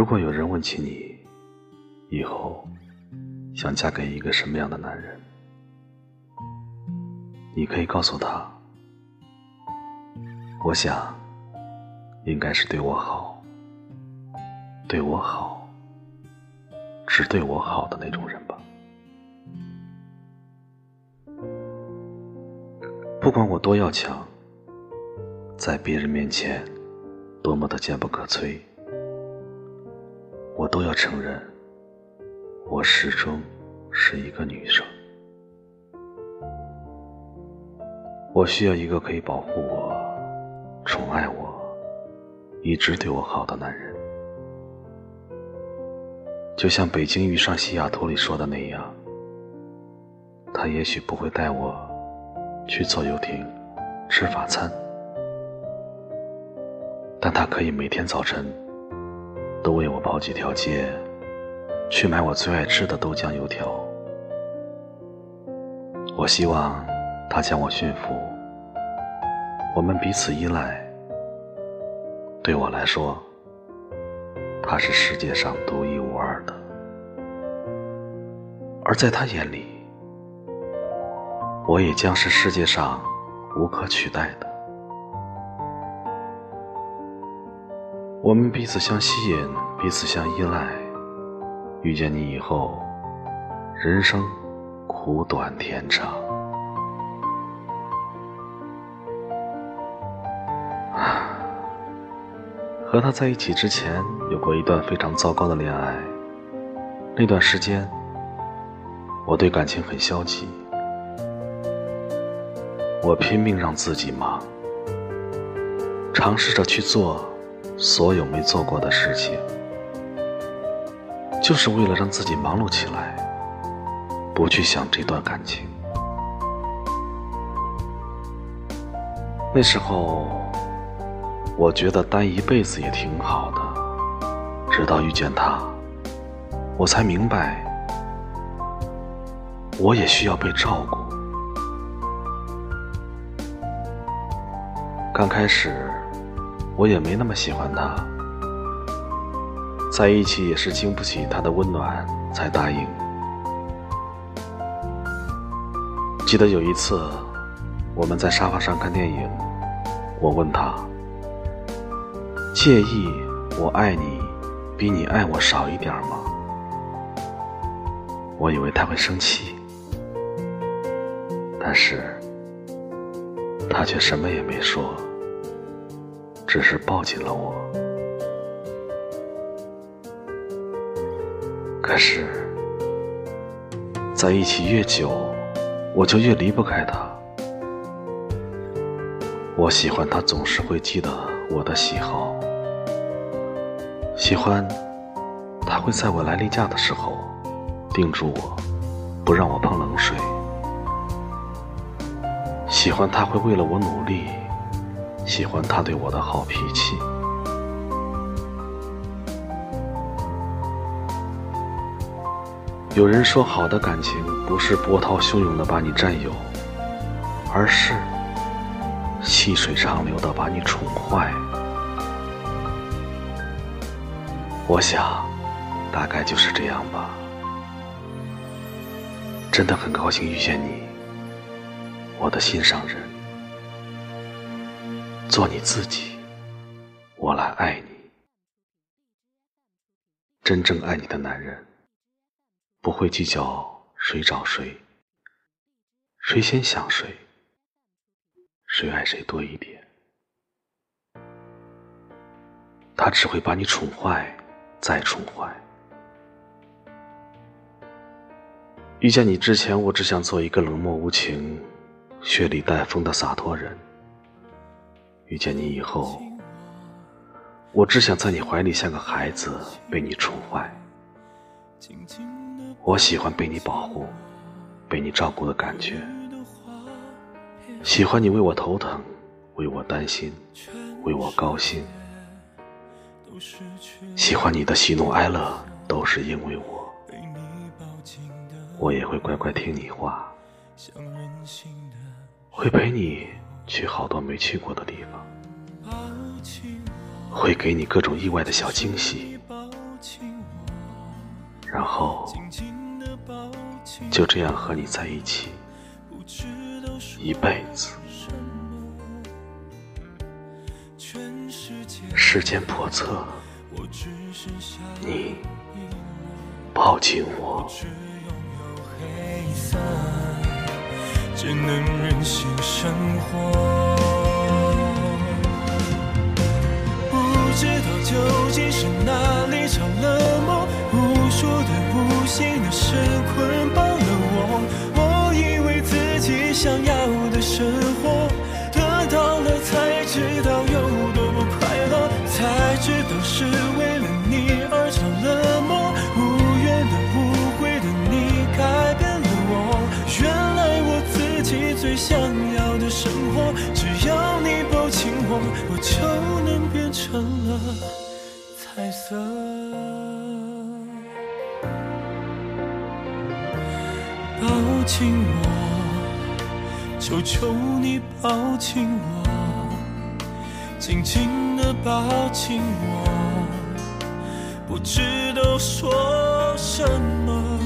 如果有人问起你以后想嫁给一个什么样的男人，你可以告诉他，我想应该是对我好，对我好，只对我好的那种人吧。不管我多要强，在别人面前多么的坚不可摧，都要承认，我始终是一个女生。我需要一个可以保护我、宠爱我、一直对我好的男人，就像《北京遇上西雅图》里说的那样，他也许不会带我。去坐游艇，吃法餐，但他可以每天早晨都为我跑几条街，去买我最爱吃的豆浆油条。我希望他将我驯服，我们彼此依赖。对我来说，他是世界上独一无二的，而在他眼里。我也将是世界上无可取代的。我们彼此相吸引，彼此相依赖。遇见你以后，人生苦短甜长。和他在一起之前，有过一段非常糟糕的恋爱。那段时间，我对感情很消极。我拼命让自己忙，尝试着去做所有没做过的事情，就是为了让自己忙碌起来，不去想这段感情。那时候，我觉得单一辈子也挺好的，直到遇见他，我才明白，我也需要被照顾。刚开始，我也没那么喜欢他，在一起也是经不起他的温暖才答应。记得有一次，我们在沙发上看电影，我问他：“介意我爱你比你爱我少一点吗？”我以为他会生气，但是他却什么也没说。只是抱紧了我，可是，在一起越久，我就越离不开他。我喜欢他总是会记得我的喜好，喜欢他会在我来例假的时候叮嘱我，不让我碰冷水，喜欢他会为了我努力。喜欢他对我的好脾气。有人说，好的感情不是波涛汹涌的把你占有，而是细水长流的把你宠坏。我想，大概就是这样吧。真的很高兴遇见你，我的心上人。做你自己，我来爱你。真正爱你的男人，不会计较谁找谁，谁先想谁，谁爱谁多一点。他只会把你宠坏，再宠坏。遇见你之前，我只想做一个冷漠无情、雪里带风的洒脱人。遇见你以后，我只想在你怀里像个孩子，被你宠坏。我喜欢被你保护、被你照顾的感觉，喜欢你为我头疼、为我担心、为我高兴，喜欢你的喜怒哀乐都是因为我，我也会乖乖听你话，会陪你。去好多没去过的地方，会给你各种意外的小惊喜，然后就这样和你在一起一辈子。时间叵测，你抱紧我。只能任性生活，不知道究竟是哪里着了魔，无数的无形的绳捆绑最想要的生活，只要你抱紧我，我就能变成了彩色。抱紧我，求求你抱紧我，紧紧的抱紧我，不知道说什么。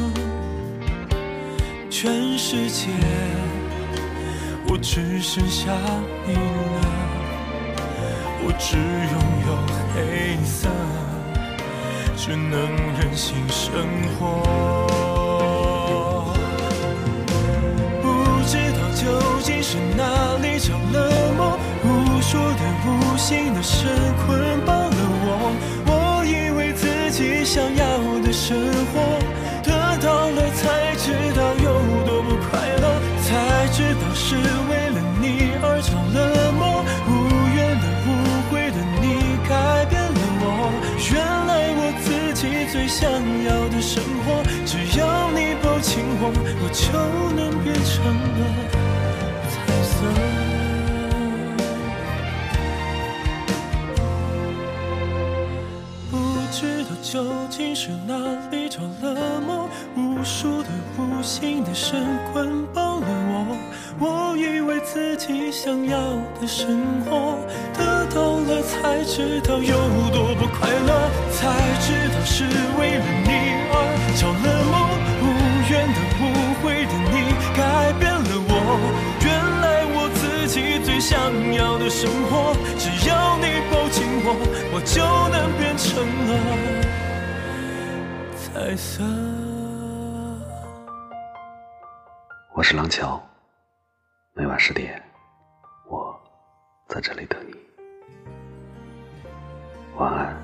全世界，只剩下你了，我只拥有黑色，只能任性生活。不知道究竟是哪里着了魔，无数的无形的绳捆绑了我。我以为自己想要的生活我，就能变成了彩色。不知道究竟是哪里着了魔，无数的无形的绳捆绑了我。我以为自己想要的生活得到了，才知道有多不快乐，才知道是为了你而着了想要的生活，只要你抱紧我，我就能变成了彩色。我是廊桥，每晚十点，我在这里等你。晚安。